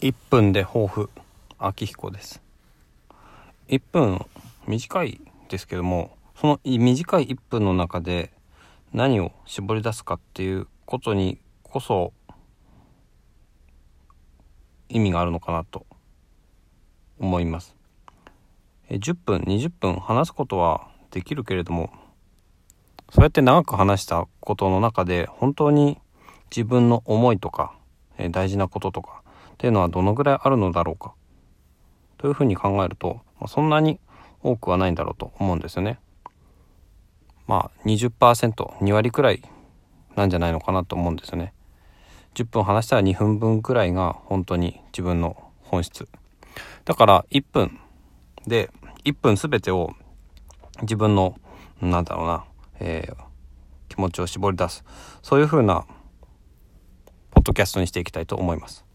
1分で抱負秋彦です。1分短いですけどもその短い1分の中で何を絞り出すかっていうことにこそ意味があるのかなと思います。10分20分話すことはできるけれどもそうやって長く話したことの中で本当に自分の思いとか大事なこととかっていうのはどのぐらいあるのだろうか？というふうに考えるとそんなに多くはないんだろうと思うんですよね。まあ 20%2 割くらいなんじゃないのかなと思うんですよね。10分話したら2分分くらいが本当に自分の本質。だから1分で1分全てを自分のなんだろうな、えー、気持ちを絞り出すそういうふうなポッドキャストにしていきたいと思います。